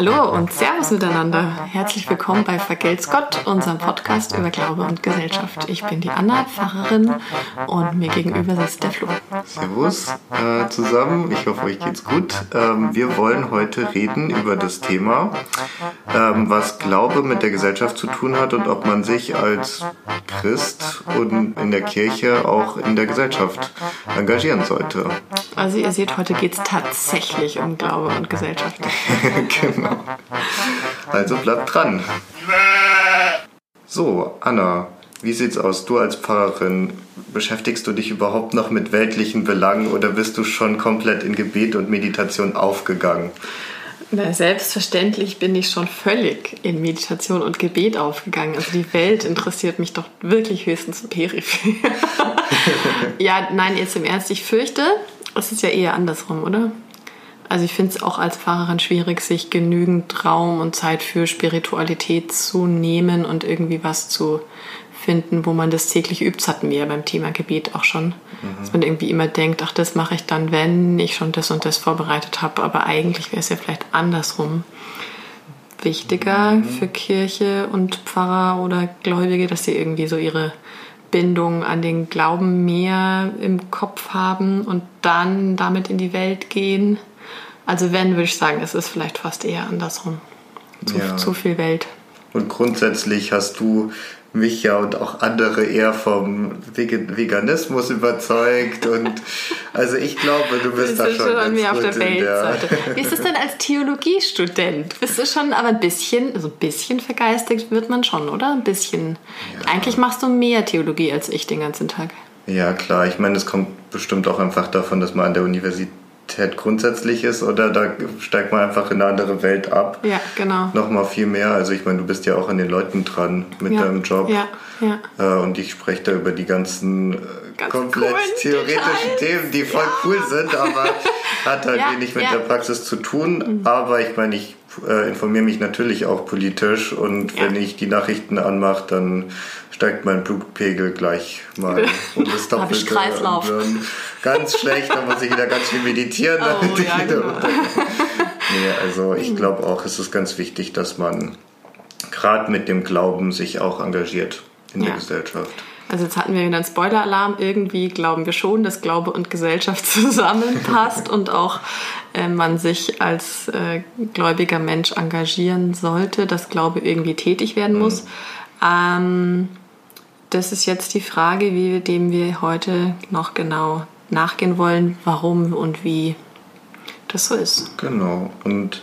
Hallo und Servus miteinander. Herzlich willkommen bei Vergelt's Gott, unserem Podcast über Glaube und Gesellschaft. Ich bin die Anna, Pfarrerin, und mir gegenüber sitzt der Flo. Servus äh, zusammen, ich hoffe, euch geht's gut. Ähm, wir wollen heute reden über das Thema, ähm, was Glaube mit der Gesellschaft zu tun hat und ob man sich als Christ und in der Kirche auch in der Gesellschaft engagieren sollte. Also ihr seht, heute geht es tatsächlich um Glaube und Gesellschaft. genau. Also bleibt dran. So, Anna, wie sieht's aus? Du als Pfarrerin, beschäftigst du dich überhaupt noch mit weltlichen Belangen oder bist du schon komplett in Gebet und Meditation aufgegangen? Na, selbstverständlich bin ich schon völlig in Meditation und Gebet aufgegangen. Also die Welt interessiert mich doch wirklich höchstens peripher. ja, nein, jetzt im Ernst, ich fürchte, es ist ja eher andersrum, oder? Also ich finde es auch als Pfarrerin schwierig, sich genügend Raum und Zeit für Spiritualität zu nehmen und irgendwie was zu finden, wo man das täglich übt. Das hatten wir ja beim Thema Gebet auch schon. Mhm. Dass man irgendwie immer denkt, ach, das mache ich dann, wenn ich schon das und das vorbereitet habe. Aber eigentlich wäre es ja vielleicht andersrum wichtiger mhm. für Kirche und Pfarrer oder Gläubige, dass sie irgendwie so ihre Bindung an den Glauben mehr im Kopf haben und dann damit in die Welt gehen. Also wenn, würde ich sagen, es ist vielleicht fast eher andersrum. Zu, ja. zu viel Welt. Und grundsätzlich hast du mich ja und auch andere eher vom Veganismus überzeugt und also ich glaube, du bist da schon, schon ganz mir auf der Weltseite. Wie ist es denn als Theologiestudent? Bist du schon aber ein bisschen, also ein bisschen vergeistigt wird man schon, oder? Ein bisschen. Ja. Eigentlich machst du mehr Theologie als ich den ganzen Tag. Ja, klar. Ich meine, es kommt bestimmt auch einfach davon, dass man an der Universität Identität grundsätzlich ist oder da steigt man einfach in eine andere Welt ab. Ja, genau. Nochmal viel mehr. Also ich meine, du bist ja auch an den Leuten dran mit ja, deinem Job. Ja, ja. Äh, und ich spreche da über die ganzen äh, Ganz komplett theoretischen. Themen, die voll ja. cool sind, aber hat halt ja, wenig mit der Praxis zu tun. Mhm. Aber ich meine, ich äh, informiere mich natürlich auch politisch und wenn ich die Nachrichten anmache, dann steigt mein Blutpegel gleich mal um das Doppelte. Kreislauf. ganz schlecht, da muss ich wieder ganz viel meditieren. Oh, ja, genau. nee, also ich glaube auch, es ist ganz wichtig, dass man gerade mit dem Glauben sich auch engagiert in ja. der Gesellschaft. Also jetzt hatten wir wieder einen Spoiler-Alarm. Irgendwie glauben wir schon, dass Glaube und Gesellschaft zusammenpasst und auch man sich als äh, gläubiger Mensch engagieren sollte, dass Glaube irgendwie tätig werden muss. Mhm. Ähm, das ist jetzt die Frage, wie wir dem wir heute noch genau nachgehen wollen, warum und wie das so ist. Genau. Und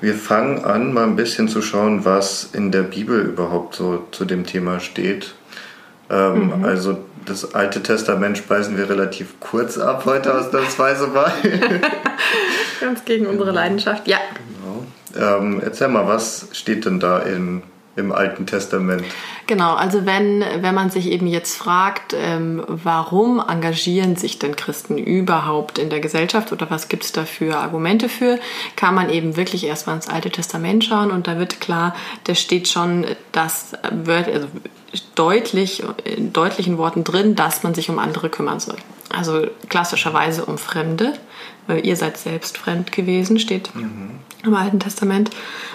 wir fangen an, mal ein bisschen zu schauen, was in der Bibel überhaupt so zu dem Thema steht. Ähm, mhm. Also das Alte Testament speisen wir relativ kurz ab heute ausnahmsweise mal. Ganz gegen unsere Leidenschaft, ja. Genau. Ähm, erzähl mal, was steht denn da in im Alten Testament. Genau, also wenn, wenn man sich eben jetzt fragt, ähm, warum engagieren sich denn Christen überhaupt in der Gesellschaft oder was gibt es da für Argumente für, kann man eben wirklich erstmal ins Alte Testament schauen und da wird klar, da steht schon das wird also deutlich, in deutlichen Worten drin, dass man sich um andere kümmern soll. Also klassischerweise um Fremde, weil ihr seid selbst fremd gewesen, steht mhm. im Alten Testament,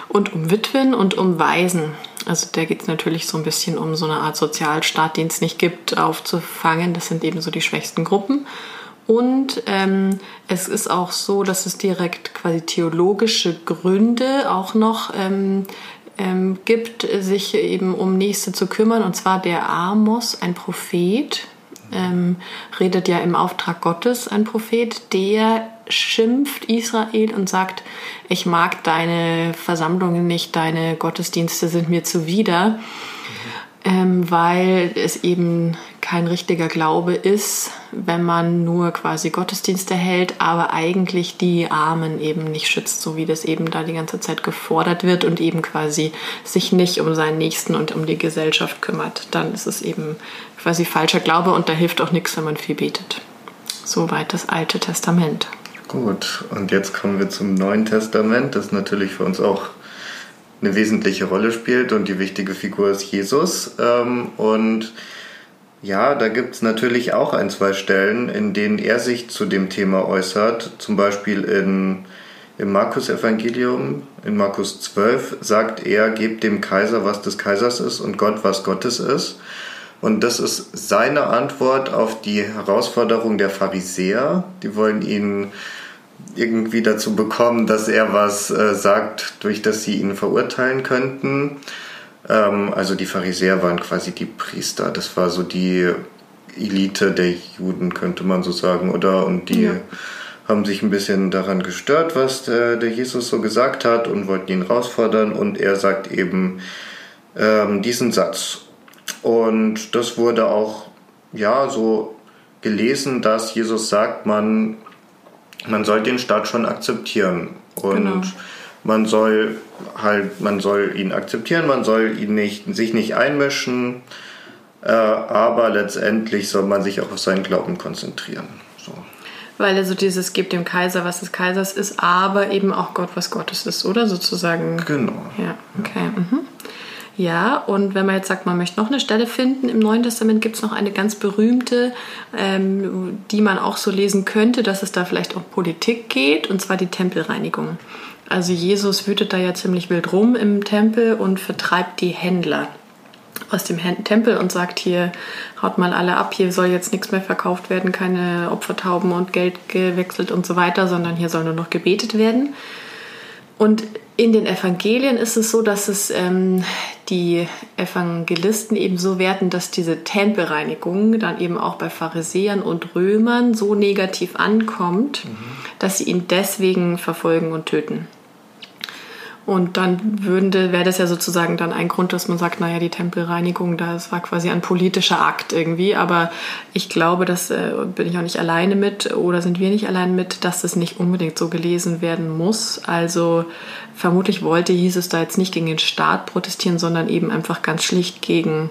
und um Witwen und um Waisen. Also da geht es natürlich so ein bisschen um so eine Art Sozialstaat, den es nicht gibt, aufzufangen. Das sind eben so die schwächsten Gruppen. Und ähm, es ist auch so, dass es direkt quasi theologische Gründe auch noch ähm, ähm, gibt, sich eben um Nächste zu kümmern. Und zwar der Amos, ein Prophet, ähm, redet ja im Auftrag Gottes, ein Prophet, der schimpft Israel und sagt, ich mag deine Versammlungen nicht, deine Gottesdienste sind mir zuwider, ähm, weil es eben kein richtiger Glaube ist, wenn man nur quasi Gottesdienste hält, aber eigentlich die Armen eben nicht schützt, so wie das eben da die ganze Zeit gefordert wird und eben quasi sich nicht um seinen Nächsten und um die Gesellschaft kümmert. Dann ist es eben quasi falscher Glaube und da hilft auch nichts, wenn man viel betet. Soweit das Alte Testament. Gut, und jetzt kommen wir zum Neuen Testament, das natürlich für uns auch eine wesentliche Rolle spielt und die wichtige Figur ist Jesus. Ähm, und ja, da gibt es natürlich auch ein, zwei Stellen, in denen er sich zu dem Thema äußert, zum Beispiel in Im Markus-Evangelium, in Markus 12, sagt er, gebt dem Kaiser, was des Kaisers ist und Gott, was Gottes ist. Und das ist seine Antwort auf die Herausforderung der Pharisäer. Die wollen ihn irgendwie dazu bekommen, dass er was äh, sagt, durch das sie ihn verurteilen könnten. Ähm, also die Pharisäer waren quasi die Priester. Das war so die Elite der Juden, könnte man so sagen, oder? Und die ja. haben sich ein bisschen daran gestört, was der, der, Jesus so gesagt hat und wollten ihn herausfordern. Und er sagt eben ähm, diesen Satz. Und das wurde auch, ja, so gelesen, dass Jesus sagt, man, man soll den Staat schon akzeptieren. Und genau. Man soll halt, man soll ihn akzeptieren, man soll ihn nicht, sich nicht einmischen, äh, aber letztendlich soll man sich auch auf seinen Glauben konzentrieren. So. Weil also dieses gibt dem Kaiser, was des Kaisers ist, aber eben auch Gott, was Gottes ist, oder? Sozusagen. Genau. Ja, okay. Mhm. Ja, und wenn man jetzt sagt, man möchte noch eine Stelle finden, im Neuen Testament gibt es noch eine ganz berühmte, ähm, die man auch so lesen könnte, dass es da vielleicht um Politik geht, und zwar die Tempelreinigung. Also Jesus wütet da ja ziemlich wild rum im Tempel und vertreibt die Händler aus dem Tempel und sagt hier, haut mal alle ab, hier soll jetzt nichts mehr verkauft werden, keine Opfertauben und Geld gewechselt und so weiter, sondern hier soll nur noch gebetet werden. Und in den Evangelien ist es so, dass es ähm, die Evangelisten eben so werten, dass diese Tempelreinigung dann eben auch bei Pharisäern und Römern so negativ ankommt, mhm. dass sie ihn deswegen verfolgen und töten. Und dann würde, wäre das ja sozusagen dann ein Grund, dass man sagt, naja, die Tempelreinigung, das war quasi ein politischer Akt irgendwie. Aber ich glaube, das äh, bin ich auch nicht alleine mit oder sind wir nicht allein mit, dass das nicht unbedingt so gelesen werden muss. Also vermutlich wollte Jesus da jetzt nicht gegen den Staat protestieren, sondern eben einfach ganz schlicht gegen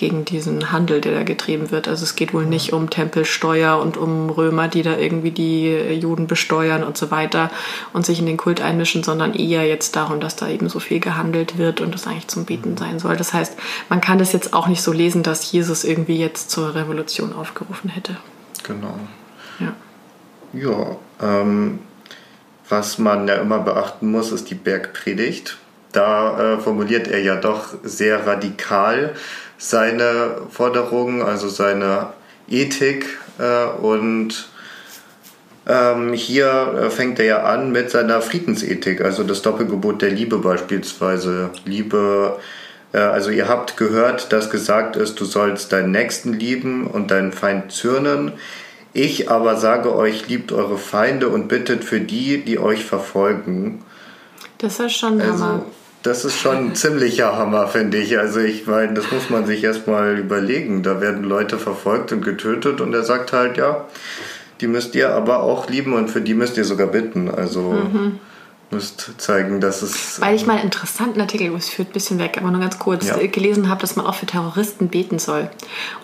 gegen diesen Handel, der da getrieben wird. Also es geht wohl nicht um Tempelsteuer und um Römer, die da irgendwie die Juden besteuern und so weiter und sich in den Kult einmischen, sondern eher jetzt darum, dass da eben so viel gehandelt wird und das eigentlich zum Bieten sein soll. Das heißt, man kann das jetzt auch nicht so lesen, dass Jesus irgendwie jetzt zur Revolution aufgerufen hätte. Genau. Ja. Ja, ähm, was man ja immer beachten muss, ist die Bergpredigt. Da äh, formuliert er ja doch sehr radikal seine Forderungen, also seine Ethik äh, und ähm, hier äh, fängt er ja an mit seiner Friedensethik, also das Doppelgebot der Liebe beispielsweise. Liebe, äh, also ihr habt gehört, dass gesagt ist, du sollst deinen Nächsten lieben und deinen Feind zürnen. Ich aber sage euch, liebt eure Feinde und bittet für die, die euch verfolgen. Das ist schon also, Hammer das ist schon ein ziemlicher Hammer, finde ich. Also ich meine, das muss man sich erstmal überlegen. Da werden Leute verfolgt und getötet und er sagt halt, ja, die müsst ihr aber auch lieben und für die müsst ihr sogar bitten. Also mhm müsst zeigen, dass es. Weil ich mal einen interessanten Artikel, es führt ein bisschen weg, aber nur ganz kurz, ja. gelesen habe, dass man auch für Terroristen beten soll.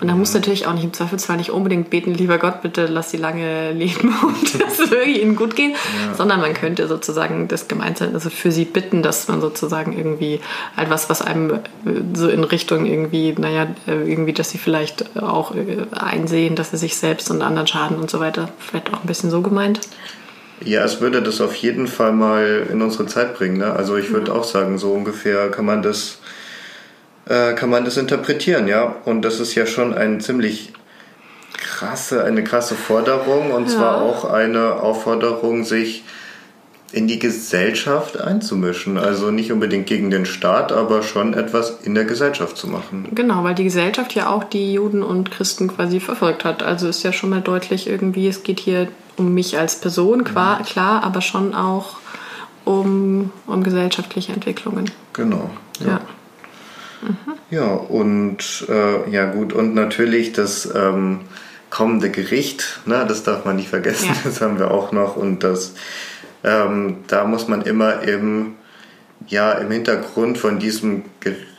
Und da mhm. muss natürlich auch nicht im Zweifelsfall nicht unbedingt beten, lieber Gott, bitte lass sie lange leben und dass es wirklich ihnen gut geht, ja. sondern man könnte sozusagen das gemeint sein, also für sie bitten, dass man sozusagen irgendwie etwas, was einem äh, so in Richtung irgendwie, naja, äh, irgendwie, dass sie vielleicht auch äh, einsehen, dass sie sich selbst und anderen schaden und so weiter, vielleicht auch ein bisschen so gemeint. Ja, es würde das auf jeden Fall mal in unsere Zeit bringen. Ne? Also ich würde mhm. auch sagen, so ungefähr kann man das äh, kann man das interpretieren, ja. Und das ist ja schon ein ziemlich krasse, eine krasse Forderung und ja. zwar auch eine Aufforderung, sich in die Gesellschaft einzumischen. Also nicht unbedingt gegen den Staat, aber schon etwas in der Gesellschaft zu machen. Genau, weil die Gesellschaft ja auch die Juden und Christen quasi verfolgt hat. Also ist ja schon mal deutlich irgendwie, es geht hier um mich als Person, klar, klar aber schon auch um, um gesellschaftliche Entwicklungen. Genau. Ja. Ja, mhm. ja und äh, ja gut, und natürlich das ähm, kommende Gericht, ne, das darf man nicht vergessen, ja. das haben wir auch noch. Und das ähm, da muss man immer im ja im Hintergrund von diesem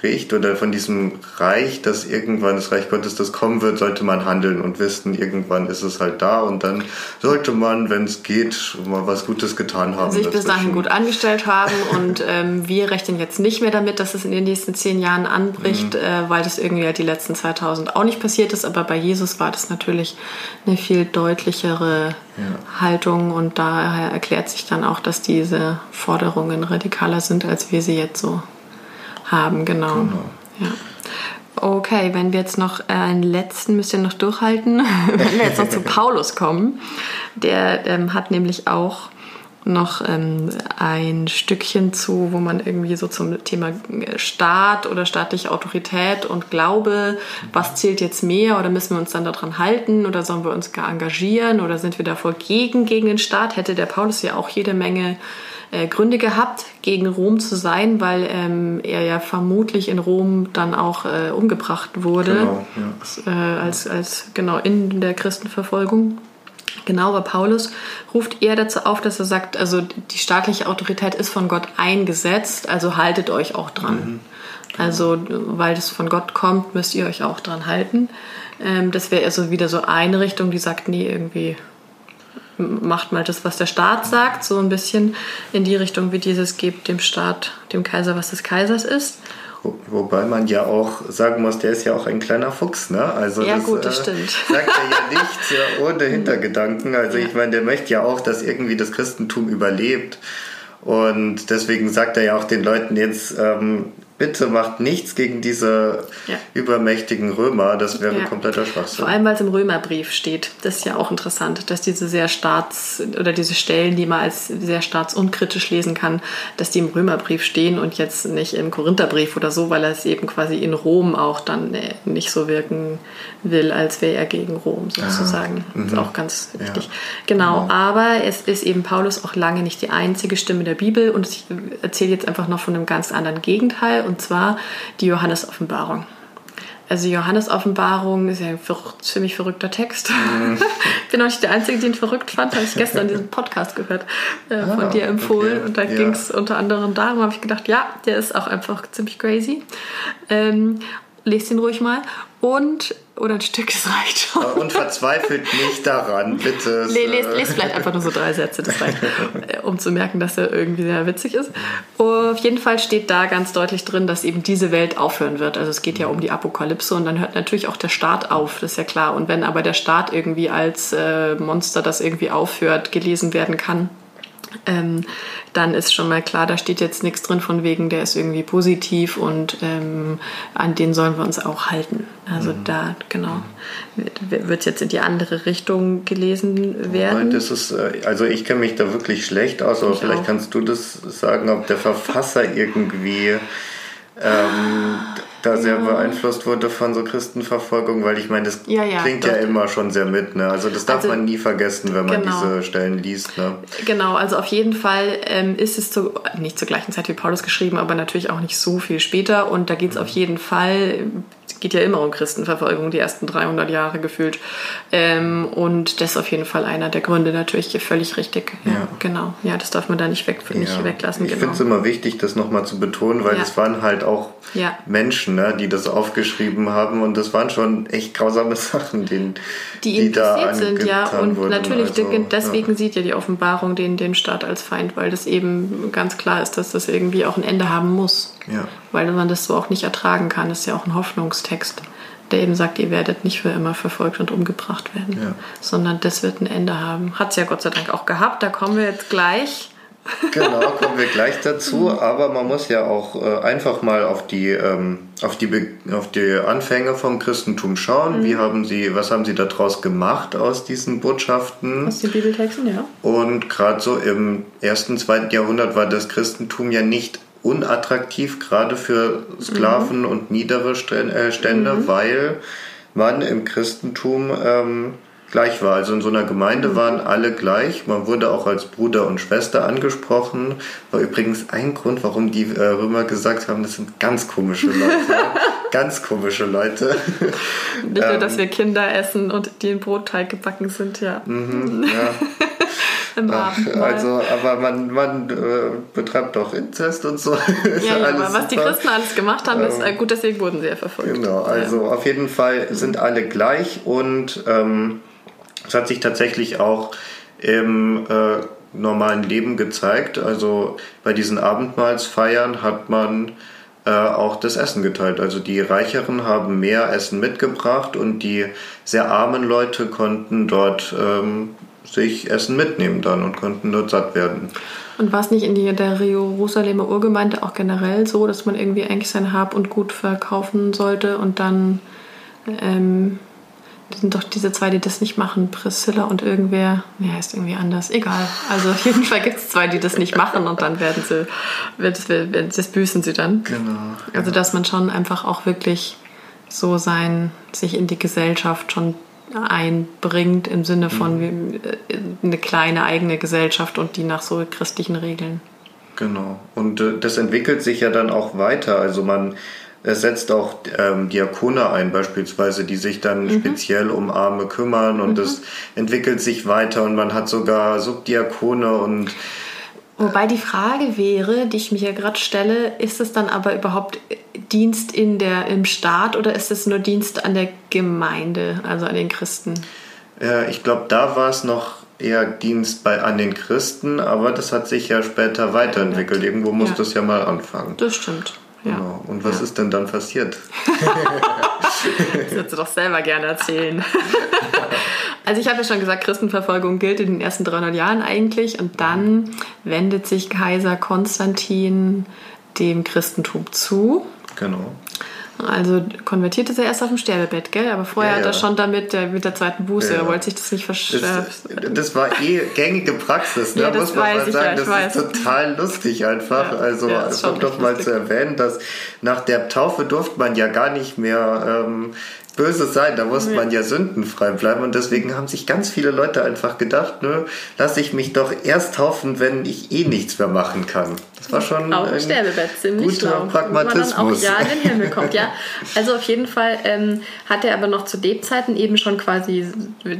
Gericht oder von diesem Reich, dass irgendwann das Reich Gottes das kommen wird, sollte man handeln und wissen, irgendwann ist es halt da und dann sollte man, wenn es geht, mal was Gutes getan haben. Sich bis dahin gut angestellt haben und ähm, wir rechnen jetzt nicht mehr damit, dass es in den nächsten zehn Jahren anbricht, mhm. äh, weil das irgendwie halt die letzten 2000 auch nicht passiert ist, aber bei Jesus war das natürlich eine viel deutlichere ja. Haltung und daher erklärt sich dann auch, dass diese Forderungen radikaler sind, als wir sie jetzt so haben. Genau. genau. Ja. Okay, wenn wir jetzt noch einen letzten müsst ihr noch durchhalten, wenn wir jetzt noch zu Paulus kommen, der ähm, hat nämlich auch noch ähm, ein Stückchen zu, wo man irgendwie so zum Thema Staat oder staatliche Autorität und Glaube, was zählt jetzt mehr oder müssen wir uns dann daran halten oder sollen wir uns gar engagieren oder sind wir davor gegen, gegen den Staat? Hätte der Paulus ja auch jede Menge äh, Gründe gehabt, gegen Rom zu sein, weil ähm, er ja vermutlich in Rom dann auch äh, umgebracht wurde, genau, ja. äh, als, als genau in der Christenverfolgung. Genau, aber Paulus ruft eher dazu auf, dass er sagt, also die staatliche Autorität ist von Gott eingesetzt, also haltet euch auch dran. Mhm. Also, weil das von Gott kommt, müsst ihr euch auch dran halten. Ähm, das wäre also wieder so eine Richtung, die sagt, nee, irgendwie macht mal das, was der Staat sagt, so ein bisschen in die Richtung, wie dieses gibt dem Staat, dem Kaiser, was des Kaisers ist. Wobei man ja auch sagen muss, der ist ja auch ein kleiner Fuchs, ne? Also ja, das, gut, das äh, stimmt. sagt er ja nicht ja, ohne Hintergedanken. Also ja. ich meine, der möchte ja auch, dass irgendwie das Christentum überlebt. Und deswegen sagt er ja auch den Leuten jetzt, ähm, bitte macht nichts gegen diese ja. übermächtigen Römer, das wäre ja. kompletter Schwachsinn. Vor allem, weil es im Römerbrief steht. Das ist ja auch interessant, dass diese sehr staats- oder diese Stellen, die man als sehr staatsunkritisch lesen kann, dass die im Römerbrief stehen und jetzt nicht im Korintherbrief oder so, weil er es eben quasi in Rom auch dann äh, nicht so wirken will, als wäre er gegen Rom sozusagen. Mhm. Das ist auch ganz wichtig. Ja. Genau, genau, aber es ist eben Paulus auch lange nicht die einzige Stimme der Bibel und ich erzähle jetzt einfach noch von einem ganz anderen Gegenteil und zwar die Johannes-Offenbarung. Also Johannes-Offenbarung ist ja ein ziemlich verrückter Text. Mhm. ich bin auch nicht der Einzige, den verrückt fand. Habe ich gestern diesen Podcast gehört, äh, ah, von dir empfohlen. Okay. Und da ja. ging es unter anderem darum, habe ich gedacht, ja, der ist auch einfach ziemlich crazy. Ähm, lest ihn ruhig mal. Und oder ein Stück, das reicht schon. Und verzweifelt nicht daran, bitte. Lest, lest vielleicht einfach nur so drei Sätze, das reicht, äh, um zu merken, dass er irgendwie sehr witzig ist. Auf jeden Fall steht da ganz deutlich drin, dass eben diese Welt aufhören wird. Also es geht ja um die Apokalypse und dann hört natürlich auch der Staat auf, das ist ja klar. Und wenn aber der Staat irgendwie als äh, Monster, das irgendwie aufhört, gelesen werden kann, ähm, dann ist schon mal klar, da steht jetzt nichts drin von wegen, der ist irgendwie positiv und ähm, an den sollen wir uns auch halten. Also mhm. da, genau, wird jetzt in die andere Richtung gelesen werden. Das ist, äh, also ich kenne mich da wirklich schlecht aus, aber ich vielleicht auch. kannst du das sagen, ob der Verfasser irgendwie ähm, da sehr beeinflusst wurde von so Christenverfolgung, weil ich meine, das ja, ja, klingt ja immer schon sehr mit. Ne? Also das darf also, man nie vergessen, wenn man genau. diese Stellen liest. Ne? Genau, also auf jeden Fall ähm, ist es zu, nicht zur gleichen Zeit wie Paulus geschrieben, aber natürlich auch nicht so viel später. Und da geht es mhm. auf jeden Fall geht ja immer um Christenverfolgung, die ersten 300 Jahre gefühlt. Ähm, und das ist auf jeden Fall einer der Gründe, natürlich völlig richtig. Ja, ja. Genau, ja, das darf man da nicht, weg, nicht ja. weglassen. Ich genau. finde es immer wichtig, das nochmal zu betonen, weil es waren halt auch Menschen, ne, die das aufgeschrieben haben und das waren schon echt grausame Sachen, denen, die, die da sind. Ja, und wurden. natürlich, also, deswegen sieht ja die Offenbarung den, den Staat als Feind, weil das eben ganz klar ist, dass das irgendwie auch ein Ende haben muss. Ja. Weil man das so auch nicht ertragen kann. Das ist ja auch ein Hoffnungstext, der eben sagt, ihr werdet nicht für immer verfolgt und umgebracht werden, ja. sondern das wird ein Ende haben. Hat es ja Gott sei Dank auch gehabt. Da kommen wir jetzt gleich. Genau, kommen wir gleich dazu. Aber man muss ja auch äh, einfach mal auf die, ähm, auf, die auf die Anfänge vom Christentum schauen. Mhm. Wie haben sie, was haben sie daraus gemacht aus diesen Botschaften? Aus den Bibeltexten, ja. Und gerade so im ersten, zweiten Jahrhundert war das Christentum ja nicht unattraktiv, gerade für Sklaven mhm. und niedere äh, Stände, mhm. weil man im Christentum ähm, gleich war. Also in so einer Gemeinde mhm. waren alle gleich. Man wurde auch als Bruder und Schwester angesprochen. War übrigens ein Grund, warum die äh, Römer gesagt haben, das sind ganz komische Leute. ganz komische Leute. Nicht nur, dass ähm, wir Kinder essen und die in Brotteig gebacken sind, ja. Mhm, ja. Ach, also, aber man, man äh, betreibt doch Inzest und so. ja, ja aber was die Christen alles gemacht haben, ist äh, gut, deswegen wurden sie ja verfolgt. Genau, also ja. auf jeden Fall sind alle gleich und ähm, es hat sich tatsächlich auch im äh, normalen Leben gezeigt. Also bei diesen Abendmahlsfeiern hat man äh, auch das Essen geteilt. Also die Reicheren haben mehr Essen mitgebracht und die sehr armen Leute konnten dort ähm, sich Essen mitnehmen dann und konnten dort satt werden. Und war es nicht in der Jerusalemer Urgemeinde auch generell so, dass man irgendwie eigentlich sein Hab und Gut verkaufen sollte und dann ähm, sind doch diese zwei, die das nicht machen, Priscilla und irgendwer, nee, heißt irgendwie anders, egal. Also auf jeden Fall gibt es zwei, die das nicht machen und dann werden sie, wird, wird, das büßen sie dann. Genau. Also dass man schon einfach auch wirklich so sein, sich in die Gesellschaft schon einbringt im Sinne von mhm. Äh, eine kleine eigene Gesellschaft und die nach so christlichen Regeln. Genau. Und äh, das entwickelt sich ja dann auch weiter. Also man setzt auch ähm, Diakone ein, beispielsweise, die sich dann mhm. speziell um Arme kümmern und es mhm. entwickelt sich weiter und man hat sogar Subdiakone und Wobei die Frage wäre, die ich mir ja gerade stelle, ist es dann aber überhaupt Dienst in der, im Staat oder ist es nur Dienst an der Gemeinde, also an den Christen? Ja, ich glaube, da war es noch eher Dienst bei, an den Christen, aber das hat sich ja später weiterentwickelt. Irgendwo muss ja. das ja mal anfangen. Das stimmt. Ja. Genau. Und was ja. ist denn dann passiert? das würdest du doch selber gerne erzählen. also ich habe ja schon gesagt, Christenverfolgung gilt in den ersten 300 Jahren eigentlich und dann wendet sich Kaiser Konstantin dem Christentum zu. Genau. Also konvertiert ist er erst auf dem Sterbebett, gell? Aber vorher ja, ja. hat er schon damit äh, mit der zweiten Buße, ja, er wollte sich das nicht verschärfen. Das, das, war eh gängige Praxis, ne? ja, das muss man mal sagen. das weiß. ist total lustig einfach. also kommt doch mal zu erwähnen, dass nach der Taufe durfte man ja gar nicht mehr ähm, böse sein, da muss man ja sündenfrei bleiben und deswegen haben sich ganz viele Leute einfach gedacht, ne, lass ich mich doch erst taufen, wenn ich eh nichts mehr machen kann. Das war schon auch ein Sterbebett, ziemlich guter schlau. Pragmatismus. Man dann auch ja in den Himmel kommt, ja. Also auf jeden Fall ähm, hat er aber noch zu Lebzeiten eben schon quasi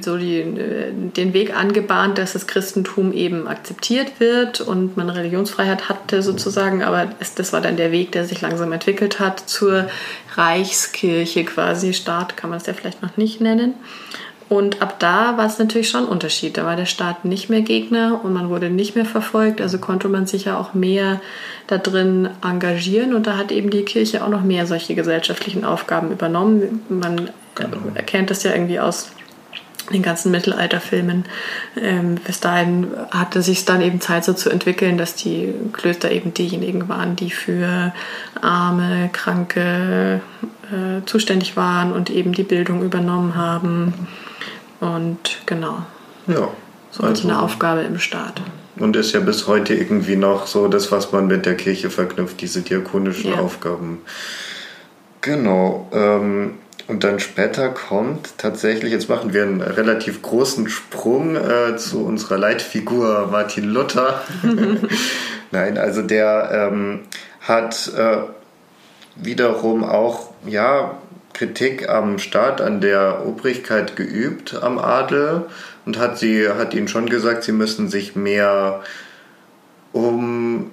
so die, äh, den Weg angebahnt, dass das Christentum eben akzeptiert wird und man Religionsfreiheit hatte sozusagen, aber es, das war dann der Weg, der sich langsam entwickelt hat zur Reichskirche quasi, Staat kann man es ja vielleicht noch nicht nennen. Und ab da war es natürlich schon ein Unterschied. Da war der Staat nicht mehr Gegner und man wurde nicht mehr verfolgt. Also konnte man sich ja auch mehr da drin engagieren. Und da hat eben die Kirche auch noch mehr solche gesellschaftlichen Aufgaben übernommen. Man genau. erkennt das ja irgendwie aus den ganzen Mittelalterfilmen. Ähm, bis dahin hatte sich dann eben Zeit so zu entwickeln, dass die Klöster eben diejenigen waren, die für arme, kranke äh, zuständig waren und eben die Bildung übernommen haben. Und genau. Ja. So also eine Aufgabe im Staat. Und ist ja bis heute irgendwie noch so das, was man mit der Kirche verknüpft, diese diakonischen ja. Aufgaben. Genau. Ähm, und dann später kommt tatsächlich, jetzt machen wir einen relativ großen Sprung äh, zu unserer Leitfigur Martin Luther. Nein, also der ähm, hat äh, wiederum auch, ja, Kritik am Staat, an der Obrigkeit geübt, am Adel und hat sie, hat ihnen schon gesagt, sie müssen sich mehr um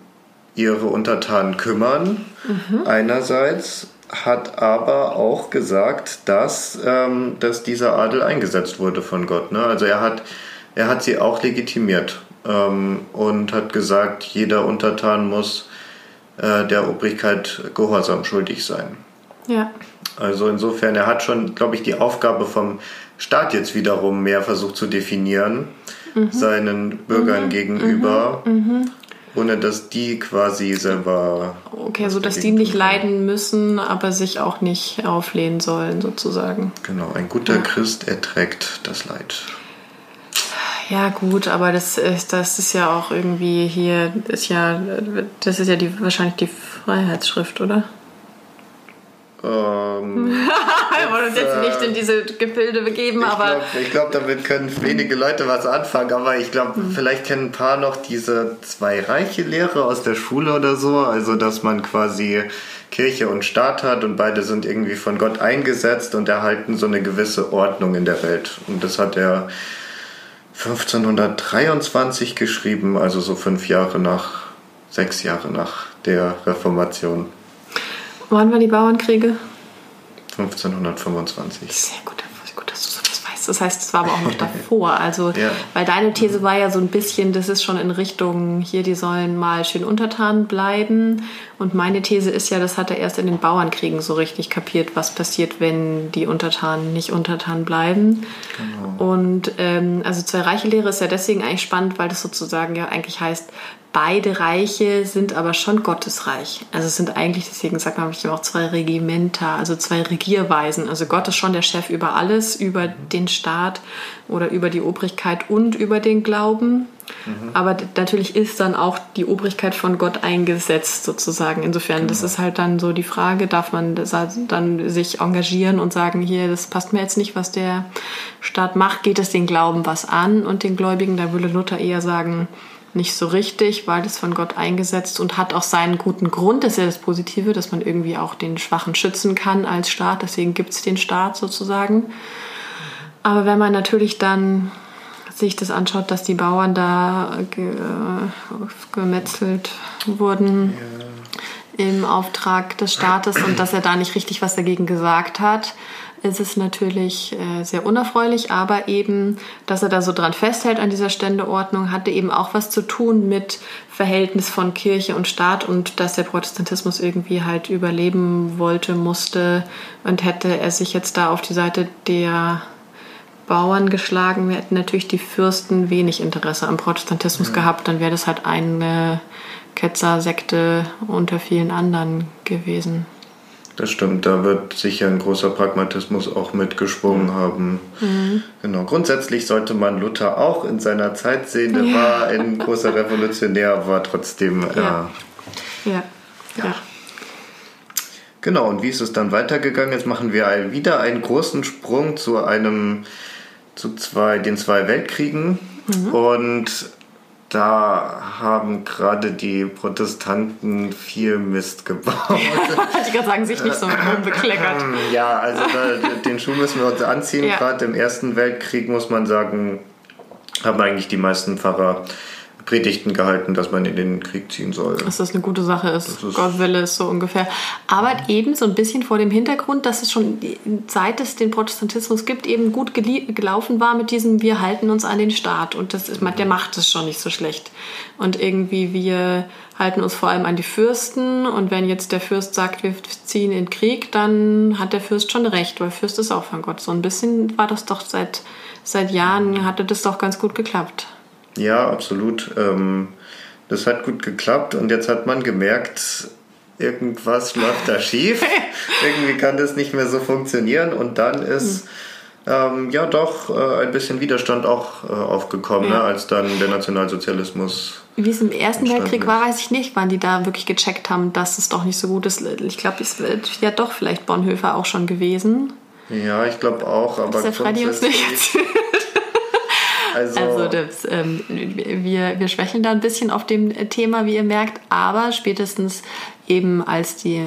ihre Untertanen kümmern. Mhm. Einerseits hat aber auch gesagt, dass, ähm, dass dieser Adel eingesetzt wurde von Gott. Ne? Also er hat, er hat sie auch legitimiert ähm, und hat gesagt, jeder Untertan muss äh, der Obrigkeit Gehorsam schuldig sein. Ja. Also insofern, er hat schon, glaube ich, die Aufgabe vom Staat jetzt wiederum mehr versucht zu definieren, mhm. seinen Bürgern mhm. gegenüber. Mhm. Ohne dass die quasi selber. Okay, so dass die nicht leiden müssen, aber sich auch nicht auflehnen sollen, sozusagen. Genau, ein guter ja. Christ erträgt das Leid. Ja, gut, aber das ist, das ist ja auch irgendwie hier, ist ja, das ist ja die, wahrscheinlich die Freiheitsschrift, oder? Ähm, Wir wollen uns jetzt nicht in diese Gefilde begeben, ich aber. Glaub, ich glaube, damit können wenige Leute was anfangen, aber ich glaube, mhm. vielleicht kennen ein paar noch diese zwei reiche Lehre aus der Schule oder so, also dass man quasi Kirche und Staat hat und beide sind irgendwie von Gott eingesetzt und erhalten so eine gewisse Ordnung in der Welt. Und das hat er 1523 geschrieben, also so fünf Jahre nach, sechs Jahre nach der Reformation. Wann waren die Bauernkriege? 1525. Sehr gut, gut dass du sowas weißt. Das heißt, es war aber auch noch davor. Also, ja. weil deine These war ja so ein bisschen, das ist schon in Richtung, hier, die sollen mal schön untertan bleiben. Und meine These ist ja, das hat er erst in den Bauernkriegen so richtig kapiert, was passiert, wenn die Untertanen nicht untertan bleiben. Genau. Und ähm, also Zwei-Reiche-Lehre ist ja deswegen eigentlich spannend, weil das sozusagen ja eigentlich heißt, beide Reiche sind aber schon Gottesreich. Also es sind eigentlich, deswegen sagt man auch zwei Regimenter, also zwei Regierweisen. Also Gott ist schon der Chef über alles, über den Staat oder über die Obrigkeit und über den Glauben. Mhm. Aber natürlich ist dann auch die Obrigkeit von Gott eingesetzt sozusagen. Insofern, genau. das ist halt dann so die Frage, darf man dann sich engagieren und sagen, hier, das passt mir jetzt nicht, was der Staat macht, geht es den Glauben was an und den Gläubigen, da würde Luther eher sagen, nicht so richtig, weil das von Gott eingesetzt und hat auch seinen guten Grund. Das ist ja das Positive, dass man irgendwie auch den Schwachen schützen kann als Staat. Deswegen gibt es den Staat sozusagen. Aber wenn man natürlich dann sich das anschaut, dass die Bauern da ge gemetzelt wurden ja. im Auftrag des Staates und dass er da nicht richtig was dagegen gesagt hat, ist es natürlich äh, sehr unerfreulich, aber eben, dass er da so dran festhält an dieser Ständeordnung, hatte eben auch was zu tun mit Verhältnis von Kirche und Staat und dass der Protestantismus irgendwie halt überleben wollte, musste und hätte er sich jetzt da auf die Seite der Bauern geschlagen, hätten natürlich die Fürsten wenig Interesse am Protestantismus mhm. gehabt, dann wäre das halt eine Ketzersekte unter vielen anderen gewesen. Das stimmt, da wird sicher ein großer Pragmatismus auch mitgeschwungen haben. Mhm. Genau. Grundsätzlich sollte man Luther auch in seiner Zeit sehen. Er ja. war ein großer Revolutionär, war trotzdem. Ja. Äh, ja. ja. Genau, und wie ist es dann weitergegangen? Jetzt machen wir wieder einen großen Sprung zu einem, zu zwei, den zwei Weltkriegen. Mhm. Und da haben gerade die Protestanten viel Mist gebaut. ich gerade sagen, sich nicht so bekleckert. Ja, also da, den Schuh müssen wir uns anziehen. Ja. Gerade im Ersten Weltkrieg muss man sagen, haben eigentlich die meisten Pfarrer Predigten gehalten, dass man in den Krieg ziehen soll. Dass das eine gute Sache ist. ist Gott will es so ungefähr. Aber mhm. eben so ein bisschen vor dem Hintergrund, dass es schon seit es den Protestantismus gibt, eben gut gelaufen war mit diesem Wir halten uns an den Staat. Und das ist, der macht es schon nicht so schlecht. Und irgendwie wir halten uns vor allem an die Fürsten. Und wenn jetzt der Fürst sagt, wir ziehen in den Krieg, dann hat der Fürst schon recht, weil Fürst ist auch von Gott. So ein bisschen war das doch seit, seit Jahren, hatte das doch ganz gut geklappt. Ja, absolut. Ähm, das hat gut geklappt und jetzt hat man gemerkt, irgendwas läuft da schief. Irgendwie kann das nicht mehr so funktionieren und dann ist ähm, ja doch äh, ein bisschen Widerstand auch äh, aufgekommen, ja. ne, als dann der Nationalsozialismus. Wie es im Ersten Weltkrieg war, weiß ich nicht, wann die da wirklich gecheckt haben, dass es doch nicht so gut ist. Ich glaube, es wird ja doch vielleicht Bonhoeffer auch schon gewesen. Ja, ich glaube auch, aber. Das ist der Freddy uns nicht also, also das, ähm, wir, wir schwächeln da ein bisschen auf dem Thema, wie ihr merkt, aber spätestens eben als die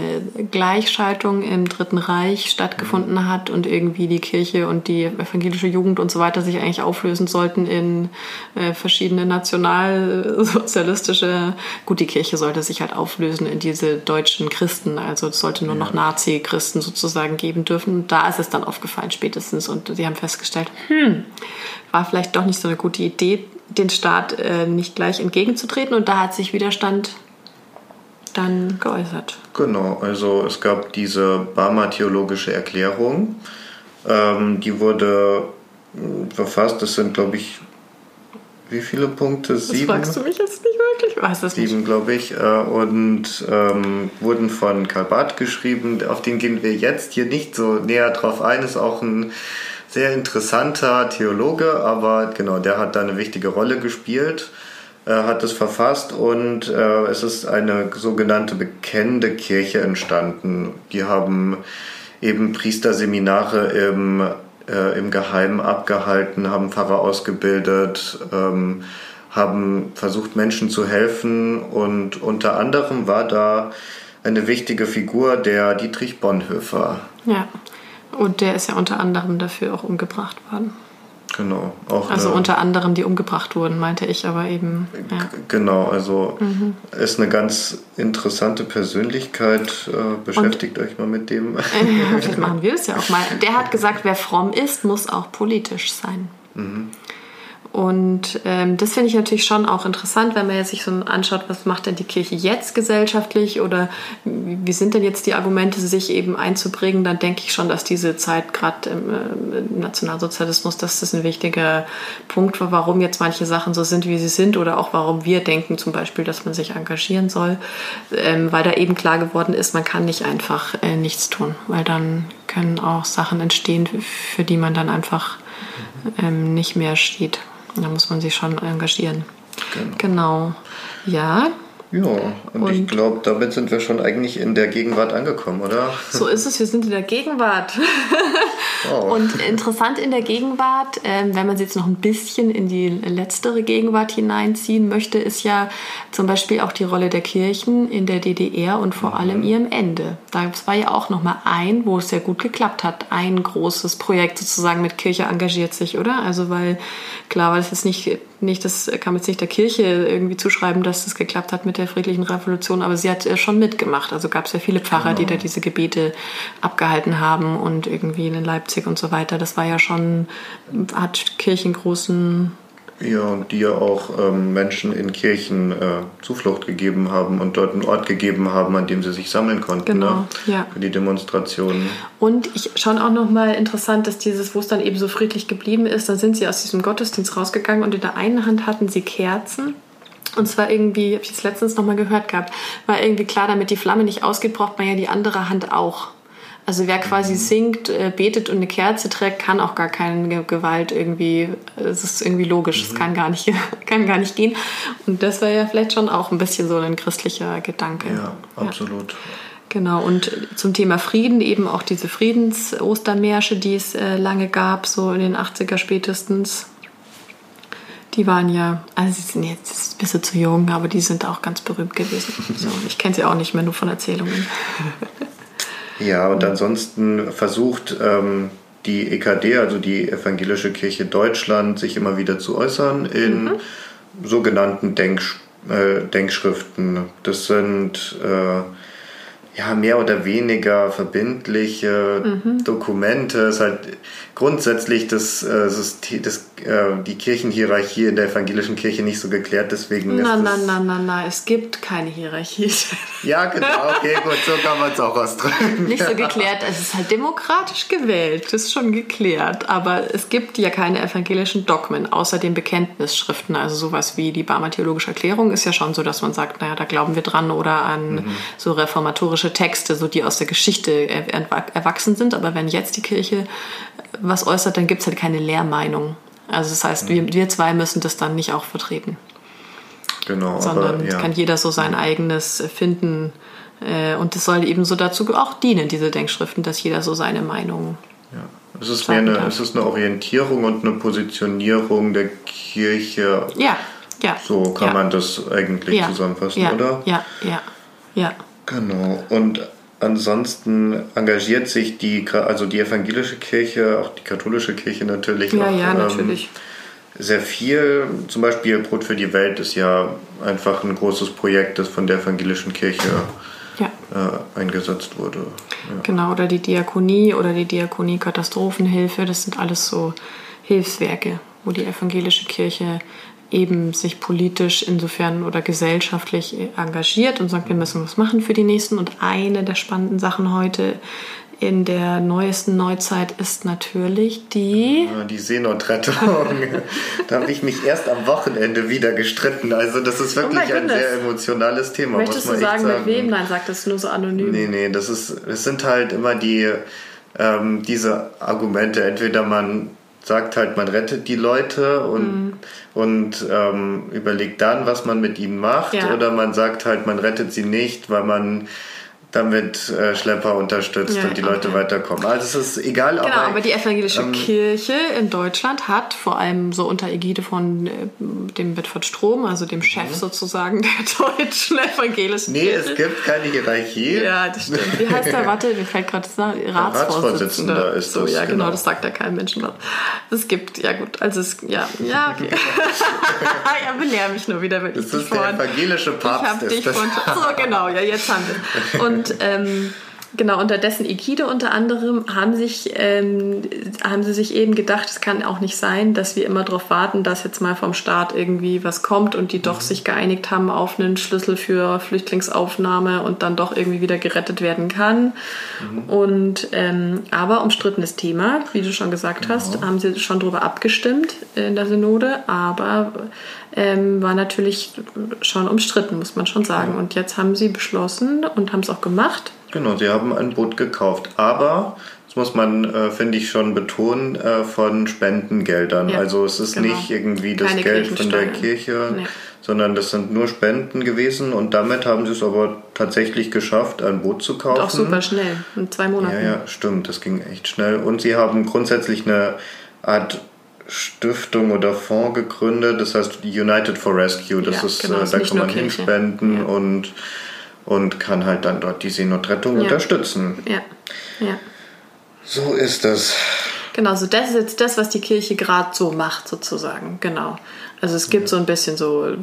Gleichschaltung im Dritten Reich stattgefunden mhm. hat und irgendwie die Kirche und die evangelische Jugend und so weiter sich eigentlich auflösen sollten in äh, verschiedene nationalsozialistische, gut, die Kirche sollte sich halt auflösen in diese deutschen Christen, also es sollte nur noch Nazi-Christen sozusagen geben dürfen. Und da ist es dann aufgefallen spätestens und sie haben festgestellt, hm, war vielleicht doch nicht so eine gute Idee, den Staat äh, nicht gleich entgegenzutreten und da hat sich Widerstand dann geäußert. Genau, also es gab diese Barmer theologische Erklärung, ähm, die wurde äh, verfasst, das sind glaube ich, wie viele Punkte? Das Sieben? fragst du mich jetzt nicht wirklich? Ich weiß das Sieben, glaube ich. Äh, und ähm, wurden von Karl Barth geschrieben. Auf den gehen wir jetzt hier nicht so näher drauf ein. Ist auch ein sehr interessanter Theologe, aber genau, der hat da eine wichtige Rolle gespielt. Äh, hat es verfasst und äh, es ist eine sogenannte bekennende Kirche entstanden. Die haben eben Priesterseminare im, äh, im Geheimen abgehalten, haben Pfarrer ausgebildet, ähm, haben versucht, Menschen zu helfen und unter anderem war da eine wichtige Figur der Dietrich Bonhoeffer. Ja, und der ist ja unter anderem dafür auch umgebracht worden. Genau. Auch also unter anderem, die umgebracht wurden, meinte ich aber eben. Ja. Genau, also mhm. ist eine ganz interessante Persönlichkeit. Äh, beschäftigt Und, euch mal mit dem. Äh, vielleicht machen wir es ja auch mal. Der hat gesagt, wer fromm ist, muss auch politisch sein. Mhm. Und ähm, das finde ich natürlich schon auch interessant, wenn man sich so anschaut, was macht denn die Kirche jetzt gesellschaftlich oder wie sind denn jetzt die Argumente, sich eben einzubringen, dann denke ich schon, dass diese Zeit gerade im, äh, im, Nationalsozialismus, dass das ein wichtiger Punkt war, warum jetzt manche Sachen so sind, wie sie sind oder auch warum wir denken zum Beispiel, dass man sich engagieren soll, ähm, weil da eben klar geworden ist, man kann nicht einfach äh, nichts tun, weil dann können auch Sachen entstehen, für die man dann einfach ähm, nicht mehr steht. Da muss man sich schon engagieren. Genau. genau. Ja. Ja, und, und ich glaube, damit sind wir schon eigentlich in der Gegenwart angekommen, oder? So ist es, wir sind in der Gegenwart. Oh. Und interessant in der Gegenwart, ähm, wenn man sie jetzt noch ein bisschen in die letztere Gegenwart hineinziehen möchte, ist ja zum Beispiel auch die Rolle der Kirchen in der DDR und vor mhm. allem ihrem Ende. Das war ja auch nochmal ein, wo es sehr gut geklappt hat, ein großes Projekt sozusagen mit Kirche engagiert sich, oder? Also weil klar, weil es jetzt nicht nicht, das kann man jetzt nicht der Kirche irgendwie zuschreiben, dass das geklappt hat mit der friedlichen Revolution, aber sie hat schon mitgemacht. Also gab es ja viele Pfarrer, genau. die da diese Gebete abgehalten haben und irgendwie in Leipzig und so weiter. Das war ja schon, hat Kirchen großen ja, und die ja auch ähm, Menschen in Kirchen äh, Zuflucht gegeben haben und dort einen Ort gegeben haben, an dem sie sich sammeln konnten. Genau, ne? ja. Für die Demonstrationen. Und ich schon auch nochmal interessant, dass dieses, wo es dann eben so friedlich geblieben ist, dann sind sie aus diesem Gottesdienst rausgegangen und in der einen Hand hatten sie Kerzen. Und zwar irgendwie, habe ich es letztens nochmal gehört gehabt, war irgendwie klar, damit die Flamme nicht ausgeht, braucht man ja die andere Hand auch. Also wer quasi singt, äh, betet und eine Kerze trägt, kann auch gar keine Gewalt irgendwie. Es ist irgendwie logisch, es mhm. kann gar nicht, kann gar nicht gehen. Und das war ja vielleicht schon auch ein bisschen so ein christlicher Gedanke. Ja, absolut. Ja. Genau, und zum Thema Frieden eben auch diese Friedens-Ostermärsche, die es äh, lange gab, so in den 80er spätestens. Die waren ja, also sie sind jetzt ein bisschen zu jung, aber die sind auch ganz berühmt gewesen. So, ich kenne sie auch nicht mehr, nur von Erzählungen. Ja, und ansonsten versucht ähm, die EKD, also die Evangelische Kirche Deutschland, sich immer wieder zu äußern in mhm. sogenannten Denk, äh, Denkschriften. Das sind äh, ja, mehr oder weniger verbindliche mhm. Dokumente. Es ist halt grundsätzlich das, äh, das, das, äh, die Kirchenhierarchie in der evangelischen Kirche nicht so geklärt. Deswegen na, ist na, na, na, na, es gibt keine Hierarchie. Ja, genau, okay, gut, so kann man es auch ausdrücken. Nicht so geklärt, es ist halt demokratisch gewählt, das ist schon geklärt. Aber es gibt ja keine evangelischen Dogmen, außer den Bekenntnisschriften. Also sowas wie die Barmer Theologische Erklärung ist ja schon so, dass man sagt, naja, da glauben wir dran oder an mhm. so reformatorische Texte, so die aus der Geschichte erwachsen sind. Aber wenn jetzt die Kirche was äußert, dann gibt es halt keine Lehrmeinung. Also das heißt, wir, wir zwei müssen das dann nicht auch vertreten. Genau. Sondern aber, ja. kann jeder so sein eigenes finden. Äh, und es soll eben so dazu auch dienen, diese Denkschriften, dass jeder so seine Meinung. Ja. Es ist, mehr eine, es ist eine Orientierung und eine Positionierung der Kirche. Ja, ja. So kann ja. man das eigentlich zusammenfassen, oder? Ja, ja, ja. Genau. Und Ansonsten engagiert sich die, also die evangelische Kirche, auch die katholische Kirche natürlich. Ja, auch, ja, ähm, natürlich. Sehr viel. Zum Beispiel Brot für die Welt ist ja einfach ein großes Projekt, das von der evangelischen Kirche ja. äh, eingesetzt wurde. Ja. Genau, oder die Diakonie oder die Diakonie Katastrophenhilfe, das sind alles so Hilfswerke, wo die evangelische Kirche eben sich politisch insofern oder gesellschaftlich engagiert und sagt, wir müssen was machen für die Nächsten. Und eine der spannenden Sachen heute in der neuesten Neuzeit ist natürlich die... Die Seenotrettung. da habe ich mich erst am Wochenende wieder gestritten. Also das ist oh wirklich oh ein sehr emotionales Thema. Möchtest muss man du sagen, sagen, mit wem? Nein, sagt das nur so anonym. Nee, nee, das, ist, das sind halt immer die, ähm, diese Argumente. Entweder man sagt halt, man rettet die Leute und, mhm. und ähm, überlegt dann, was man mit ihnen macht. Ja. Oder man sagt halt, man rettet sie nicht, weil man damit äh, Schlepper unterstützt ja, und die okay. Leute weiterkommen. Also es ist egal. Genau, aber, aber die evangelische ähm, Kirche in Deutschland hat vor allem so unter Ägide von äh, dem Bedford Strom, also dem Chef mhm. sozusagen der deutschen evangelischen nee, Kirche. Nee, es gibt keine Hierarchie. Ja, das stimmt. Wie heißt der? Warte, mir fällt gerade das Ratsvorsitzender. Ratsvorsitzender ist so, das. Ja, genau, genau, das sagt ja kein Menschen was. Es gibt, ja gut, also es, ja, ja, okay. ja, belehr mich nur wieder, wenn das ich Das ist der evangelische Papst. Ich hab dich von, so, genau, ja, jetzt haben wir. Und und ähm, genau, unterdessen Ikide unter anderem haben, sich, ähm, haben sie sich eben gedacht, es kann auch nicht sein, dass wir immer darauf warten, dass jetzt mal vom Staat irgendwie was kommt und die doch mhm. sich geeinigt haben auf einen Schlüssel für Flüchtlingsaufnahme und dann doch irgendwie wieder gerettet werden kann. Mhm. Und ähm, aber umstrittenes Thema, wie du schon gesagt genau. hast, haben sie schon darüber abgestimmt in der Synode, aber ähm, war natürlich schon umstritten, muss man schon sagen. Und jetzt haben sie beschlossen und haben es auch gemacht. Genau, sie haben ein Boot gekauft. Aber, das muss man, äh, finde ich, schon betonen, äh, von Spendengeldern. Ja, also es ist genau. nicht irgendwie das Keine Geld von der Kirche, nee. sondern das sind nur Spenden gewesen. Und damit haben sie es aber tatsächlich geschafft, ein Boot zu kaufen. Auch super schnell, in zwei Monaten. Ja, ja, stimmt, das ging echt schnell. Und sie haben grundsätzlich eine Art Stiftung oder Fonds gegründet, das heißt United for Rescue. Das ja, ist, genau, äh, da kann man hinspenden ja. und, und kann halt dann dort die Seenotrettung ja. unterstützen. Ja. ja. So ist das. Genau, so das ist jetzt das, was die Kirche gerade so macht, sozusagen. Genau. Also es gibt so ein bisschen so äh,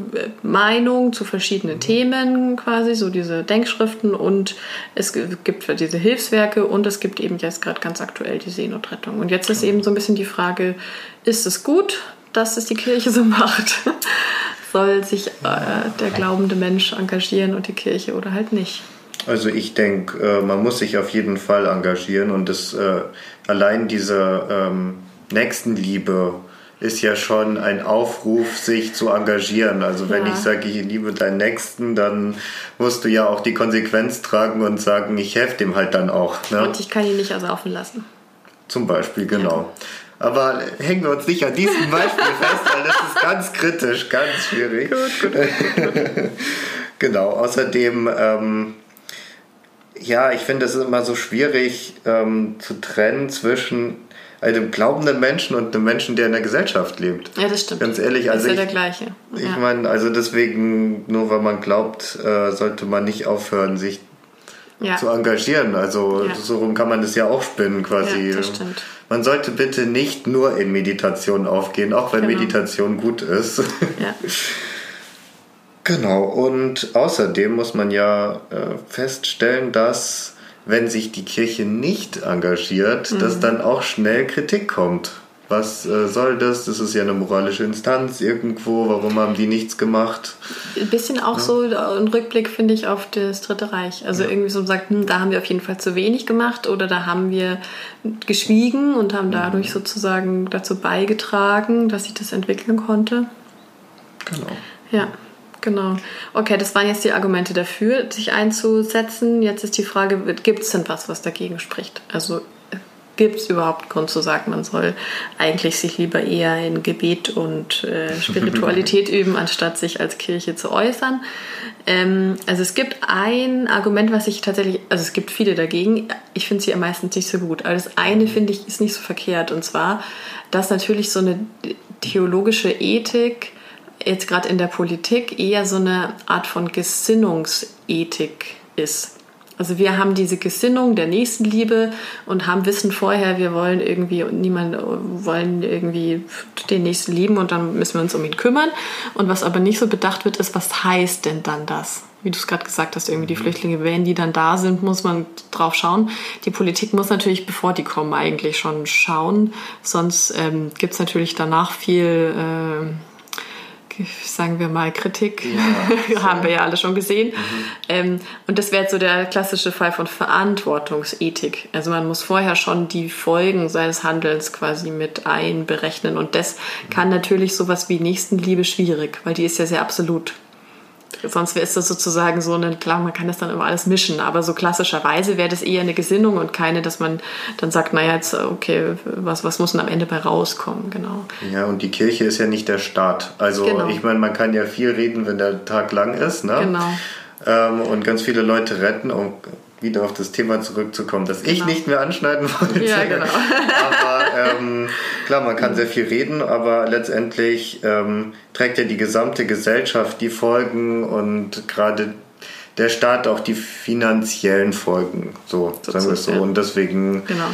Meinungen zu verschiedenen Themen quasi, so diese Denkschriften und es gibt diese Hilfswerke und es gibt eben jetzt gerade ganz aktuell die Seenotrettung. Und jetzt ist eben so ein bisschen die Frage, ist es gut, dass es die Kirche so macht? Soll sich äh, der glaubende Mensch engagieren und die Kirche oder halt nicht? Also ich denke, äh, man muss sich auf jeden Fall engagieren und das äh, allein diese ähm, Nächstenliebe ist ja schon ein Aufruf, sich zu engagieren. Also wenn ja. ich sage, ich liebe deinen Nächsten, dann musst du ja auch die Konsequenz tragen und sagen, ich helfe dem halt dann auch. Ne? Und ich kann ihn nicht ersaufen lassen. Zum Beispiel, genau. Ja. Aber hängen wir uns nicht an diesem Beispiel fest, weil das ist ganz kritisch, ganz schwierig. Gut, gut, gut. genau, außerdem... Ähm, ja, ich finde es immer so schwierig ähm, zu trennen zwischen einem glaubenden Menschen und einem Menschen, der in der Gesellschaft lebt. Ja, das stimmt. Ganz ehrlich, also. Das ist ja der gleiche. Ja. Ich meine, also deswegen, nur weil man glaubt, äh, sollte man nicht aufhören, sich ja. zu engagieren. Also ja. so rum kann man das ja auch spinnen quasi. Ja, das stimmt. Man sollte bitte nicht nur in Meditation aufgehen, auch wenn genau. Meditation gut ist. Ja. genau, und außerdem muss man ja äh, feststellen, dass wenn sich die Kirche nicht engagiert, mhm. dass dann auch schnell Kritik kommt. Was äh, soll das? Das ist ja eine moralische Instanz irgendwo. Warum haben die nichts gemacht? Ein bisschen auch ja. so ein Rückblick, finde ich, auf das Dritte Reich. Also ja. irgendwie so sagt, hm, da haben wir auf jeden Fall zu wenig gemacht oder da haben wir geschwiegen und haben dadurch mhm. sozusagen dazu beigetragen, dass sich das entwickeln konnte. Genau. Ja. Genau. Okay, das waren jetzt die Argumente dafür, sich einzusetzen. Jetzt ist die Frage, gibt es denn was, was dagegen spricht? Also gibt es überhaupt Grund zu sagen, man soll eigentlich sich lieber eher in Gebet und äh, Spiritualität üben, anstatt sich als Kirche zu äußern? Ähm, also es gibt ein Argument, was ich tatsächlich, also es gibt viele dagegen, ich finde sie am meisten nicht so gut. Aber das eine finde ich ist nicht so verkehrt und zwar, dass natürlich so eine theologische Ethik jetzt gerade in der Politik eher so eine Art von Gesinnungsethik ist. Also wir haben diese Gesinnung der Nächstenliebe und haben wissen vorher, wir wollen irgendwie niemand wollen irgendwie den Nächsten lieben und dann müssen wir uns um ihn kümmern. Und was aber nicht so bedacht wird, ist, was heißt denn dann das? Wie du es gerade gesagt hast, irgendwie die mhm. Flüchtlinge, wenn die dann da sind, muss man drauf schauen. Die Politik muss natürlich, bevor die kommen, eigentlich schon schauen. Sonst ähm, gibt es natürlich danach viel äh, sagen wir mal, Kritik, ja, haben wir ja alle schon gesehen. Mhm. Ähm, und das wäre jetzt so der klassische Fall von Verantwortungsethik. Also man muss vorher schon die Folgen seines Handelns quasi mit einberechnen. Und das kann natürlich sowas wie Nächstenliebe schwierig, weil die ist ja sehr absolut. Sonst wäre es das sozusagen so ein, klar, man kann das dann immer alles mischen, aber so klassischerweise wäre das eher eine Gesinnung und keine, dass man dann sagt, naja, jetzt, okay, was, was muss denn am Ende bei rauskommen, genau. Ja, und die Kirche ist ja nicht der Staat. Also genau. ich meine, man kann ja viel reden, wenn der Tag lang ist, ne? Genau. Ähm, und ganz viele Leute retten und wieder auf das Thema zurückzukommen, das genau. ich nicht mehr anschneiden wollte. Ja, genau. aber ähm, klar, man kann sehr viel reden, aber letztendlich ähm, trägt ja die gesamte Gesellschaft die Folgen und gerade der Staat auch die finanziellen Folgen, so, so sagen wir es so. Ja. Und deswegen genau.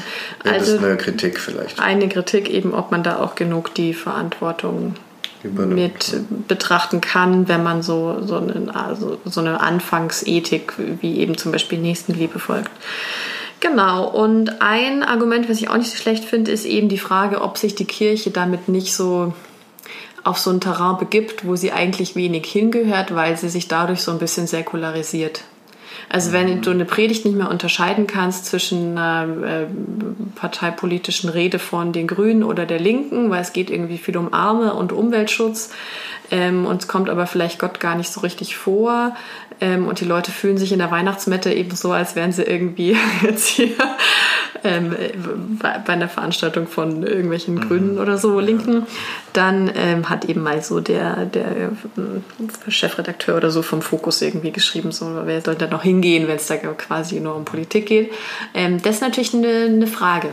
also ist eine Kritik vielleicht. Eine Kritik eben, ob man da auch genug die Verantwortung. Mit betrachten kann, wenn man so, so, eine, also so eine Anfangsethik wie eben zum Beispiel Nächstenliebe folgt. Genau, und ein Argument, was ich auch nicht so schlecht finde, ist eben die Frage, ob sich die Kirche damit nicht so auf so ein Terrain begibt, wo sie eigentlich wenig hingehört, weil sie sich dadurch so ein bisschen säkularisiert. Also wenn du eine Predigt nicht mehr unterscheiden kannst zwischen einer äh, parteipolitischen Rede von den Grünen oder der Linken, weil es geht irgendwie viel um Arme und Umweltschutz ähm, und es kommt aber vielleicht Gott gar nicht so richtig vor ähm, und die Leute fühlen sich in der Weihnachtsmette eben so, als wären sie irgendwie jetzt hier ähm, bei einer Veranstaltung von irgendwelchen mhm. Grünen oder so, Linken, dann ähm, hat eben mal so der, der Chefredakteur oder so vom Fokus irgendwie geschrieben, so wer soll da noch hingehen, wenn es da quasi nur um Politik geht. Ähm, das ist natürlich eine, eine Frage.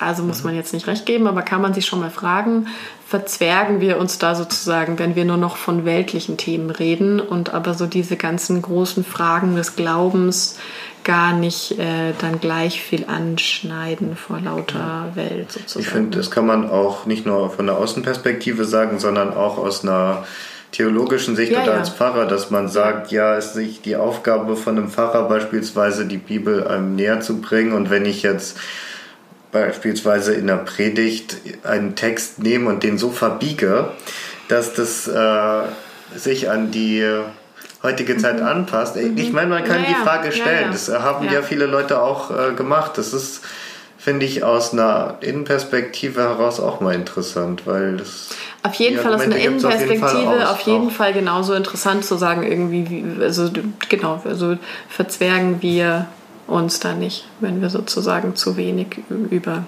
Also muss mhm. man jetzt nicht recht geben, aber kann man sich schon mal fragen, verzwergen wir uns da sozusagen, wenn wir nur noch von weltlichen Themen reden und aber so diese ganzen großen Fragen des Glaubens gar nicht äh, dann gleich viel anschneiden vor lauter Welt sozusagen. Ich finde, das kann man auch nicht nur von der Außenperspektive sagen, sondern auch aus einer theologischen Sicht ja, oder ja. als Pfarrer, dass man sagt, ja, es ist nicht die Aufgabe von einem Pfarrer beispielsweise die Bibel einem näher zu bringen und wenn ich jetzt beispielsweise in der Predigt einen Text nehme und den so verbiege, dass das äh, sich an die heutige Zeit mhm. anpasst. Ich mhm. meine, man kann ja, die Frage stellen. Ja, das haben ja. viele Leute auch äh, gemacht. Das ist, finde ich, aus einer Innenperspektive heraus auch mal interessant, weil das. Auf jeden Fall aus einer Innenperspektive, auf jeden, Fall, auf jeden Fall, genauso interessant zu sagen, irgendwie, also genau, also verzwergen wir uns da nicht, wenn wir sozusagen zu wenig über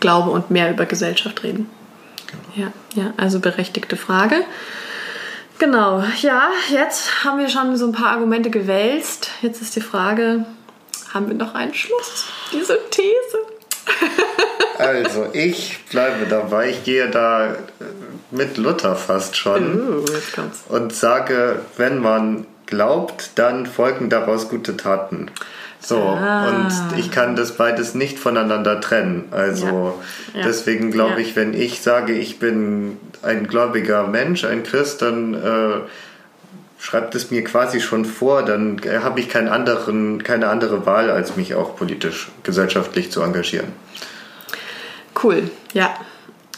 Glaube und mehr über Gesellschaft reden. Genau. Ja, ja, also berechtigte Frage. Genau, ja, jetzt haben wir schon so ein paar Argumente gewälzt. Jetzt ist die Frage, haben wir noch einen Schluss, diese These? also, ich bleibe dabei, ich gehe da mit Luther fast schon uh, und sage, wenn man glaubt, dann folgen daraus gute Taten. So, ah. und ich kann das beides nicht voneinander trennen. Also ja. Ja. deswegen glaube ich, wenn ich sage, ich bin ein gläubiger Mensch, ein Christ, dann äh, schreibt es mir quasi schon vor, dann habe ich keinen anderen, keine andere Wahl, als mich auch politisch, gesellschaftlich zu engagieren. Cool, ja.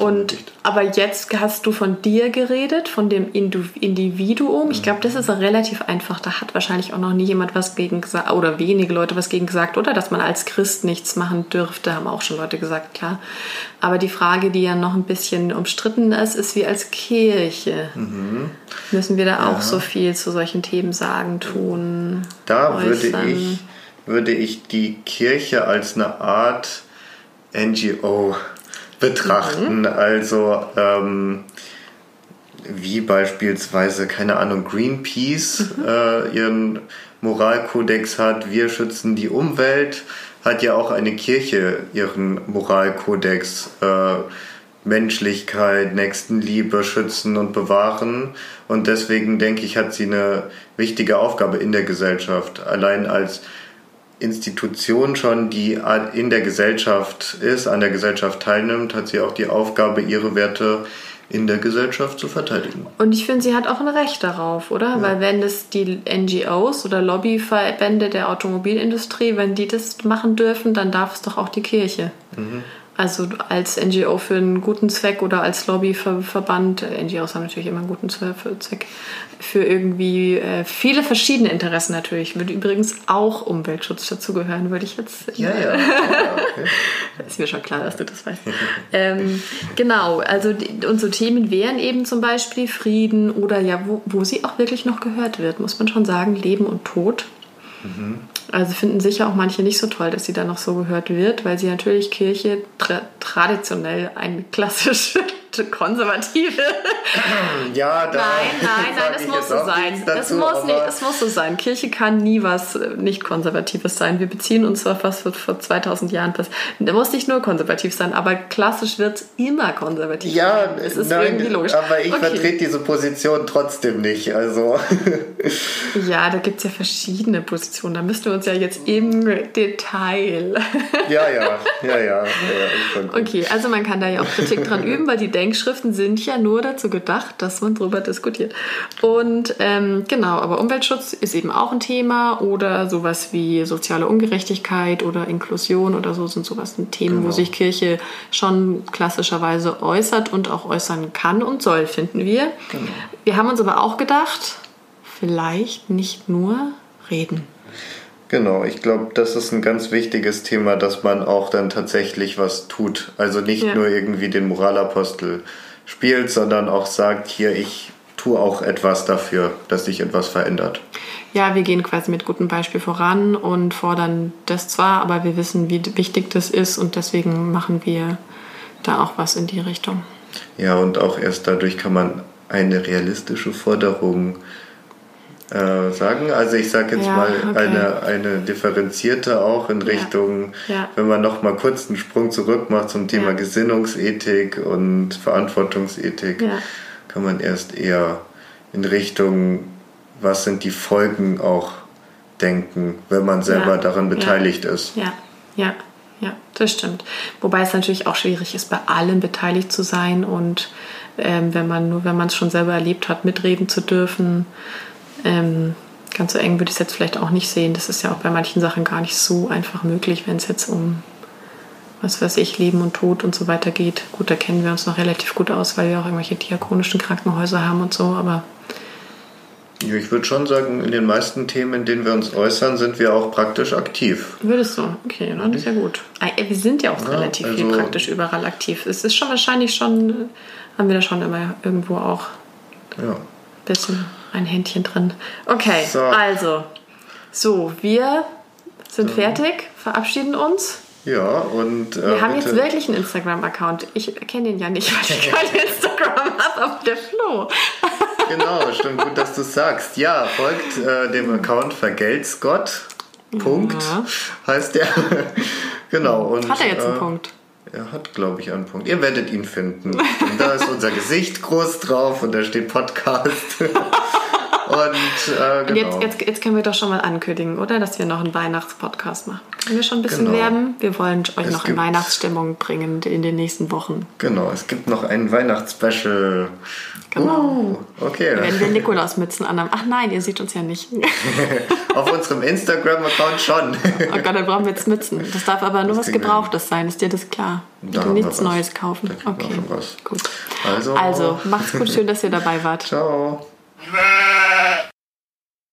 Und aber jetzt hast du von dir geredet, von dem Individuum. Ich glaube, das ist relativ einfach. Da hat wahrscheinlich auch noch nie jemand was gegen gesagt oder wenige Leute was gegen gesagt, oder dass man als Christ nichts machen dürfte, haben auch schon Leute gesagt, klar. Aber die Frage, die ja noch ein bisschen umstritten ist, ist wie als Kirche. Mhm. Müssen wir da ja. auch so viel zu solchen Themen sagen, tun? Da würde ich, würde ich die Kirche als eine Art NGO betrachten. Mhm. Also ähm, wie beispielsweise, keine Ahnung, Greenpeace mhm. äh, ihren Moralkodex hat, wir schützen die Umwelt, hat ja auch eine Kirche ihren Moralkodex. Äh, Menschlichkeit, Nächstenliebe schützen und bewahren. Und deswegen denke ich, hat sie eine wichtige Aufgabe in der Gesellschaft. Allein als Institution schon, die in der Gesellschaft ist, an der Gesellschaft teilnimmt, hat sie auch die Aufgabe, ihre Werte in der Gesellschaft zu verteidigen. Und ich finde, sie hat auch ein Recht darauf, oder? Ja. Weil wenn das die NGOs oder Lobbyverbände der Automobilindustrie, wenn die das machen dürfen, dann darf es doch auch die Kirche. Mhm. Also als NGO für einen guten Zweck oder als Lobbyverband, NGOs haben natürlich immer einen guten Zweck, für irgendwie äh, viele verschiedene Interessen natürlich. Würde übrigens auch Umweltschutz dazugehören, würde ich jetzt. Ja, ja. okay. ist mir schon klar, dass du das weißt. ähm, genau, also die, unsere Themen wären eben zum Beispiel Frieden oder ja, wo, wo sie auch wirklich noch gehört wird, muss man schon sagen, Leben und Tod. Mhm. Also finden sicher auch manche nicht so toll, dass sie da noch so gehört wird, weil sie natürlich Kirche tra traditionell ein klassisches konservative. Ja, da nein, nein, nein, es muss so sein. Dazu, es, muss nicht, es muss so sein. Kirche kann nie was äh, nicht Konservatives sein. Wir beziehen uns auf was vor 2000 Jahren passiert. Der muss nicht nur konservativ sein, aber klassisch wird es immer konservativ. Ja, es ist nein, irgendwie logisch. Aber ich okay. vertrete diese Position trotzdem nicht. Also. ja, da gibt es ja verschiedene Positionen. Da müssten wir uns ja jetzt im Detail. ja, ja, ja, ja. ja okay, also man kann da ja auch Kritik dran üben, weil die Denkschriften sind ja nur dazu gedacht, dass man darüber diskutiert. Und ähm, genau, aber Umweltschutz ist eben auch ein Thema oder sowas wie soziale Ungerechtigkeit oder Inklusion oder so sind sowas ein Themen, genau. wo sich Kirche schon klassischerweise äußert und auch äußern kann und soll, finden wir. Genau. Wir haben uns aber auch gedacht, vielleicht nicht nur reden. Genau, ich glaube, das ist ein ganz wichtiges Thema, dass man auch dann tatsächlich was tut. Also nicht ja. nur irgendwie den Moralapostel spielt, sondern auch sagt, hier, ich tue auch etwas dafür, dass sich etwas verändert. Ja, wir gehen quasi mit gutem Beispiel voran und fordern das zwar, aber wir wissen, wie wichtig das ist und deswegen machen wir da auch was in die Richtung. Ja, und auch erst dadurch kann man eine realistische Forderung äh, sagen. Also ich sage jetzt ja, mal okay. eine, eine differenzierte auch in Richtung, ja, ja. wenn man noch mal kurz einen Sprung zurück macht zum Thema Gesinnungsethik und Verantwortungsethik, kann man erst eher in Richtung, was sind die Folgen auch denken, wenn man selber daran beteiligt ist. Ja, ja. Ja, das stimmt. Wobei es natürlich auch schwierig ist, bei allem beteiligt zu sein und ähm, wenn man nur, wenn man es schon selber erlebt hat, mitreden zu dürfen, ähm, ganz so eng würde ich es jetzt vielleicht auch nicht sehen. Das ist ja auch bei manchen Sachen gar nicht so einfach möglich, wenn es jetzt um, was weiß ich, Leben und Tod und so weiter geht. Gut, da kennen wir uns noch relativ gut aus, weil wir auch irgendwelche diakonischen Krankenhäuser haben und so, aber. Ja, ich würde schon sagen, in den meisten Themen, in denen wir uns äußern, sind wir auch praktisch aktiv. Würdest du? Okay, dann ist ja gut. Wir sind ja auch ja, relativ also viel praktisch überall aktiv. Es ist schon wahrscheinlich schon, haben wir da schon immer irgendwo auch ja. bisschen ein Händchen drin. Okay, so. also. So, wir sind fertig, verabschieden uns. Ja, und. Äh, wir haben bitte. jetzt wirklich einen Instagram-Account. Ich kenne den ja nicht, weil ich kein Instagram habe, aber der Flo. genau, stimmt gut, dass du sagst. Ja, folgt äh, dem Account Vergelt's Gott. Punkt ja. heißt der. genau. Und, Hat er jetzt einen äh, Punkt? Er hat, glaube ich, einen Punkt. Ihr werdet ihn finden. Und da ist unser Gesicht groß drauf und da steht Podcast. Und, äh, genau. jetzt, jetzt, jetzt, können wir doch schon mal ankündigen, oder? Dass wir noch einen Weihnachtspodcast machen. Können wir schon ein bisschen genau. werben? Wir wollen euch es noch in Weihnachtsstimmung bringen in den nächsten Wochen. Genau, es gibt noch ein Weihnachtsspecial. Genau. Uh, okay. Wenn wir Nikolausmützen anhaben. Ach nein, ihr seht uns ja nicht. Auf unserem Instagram-Account schon. oh Gott, dann brauchen wir jetzt Mützen. Das darf aber nur das was Gebrauchtes sein, ist dir das klar? Da nichts Neues kaufen. Okay, gut. Also, also, macht's gut, schön, dass ihr dabei wart. Ciao. Nah.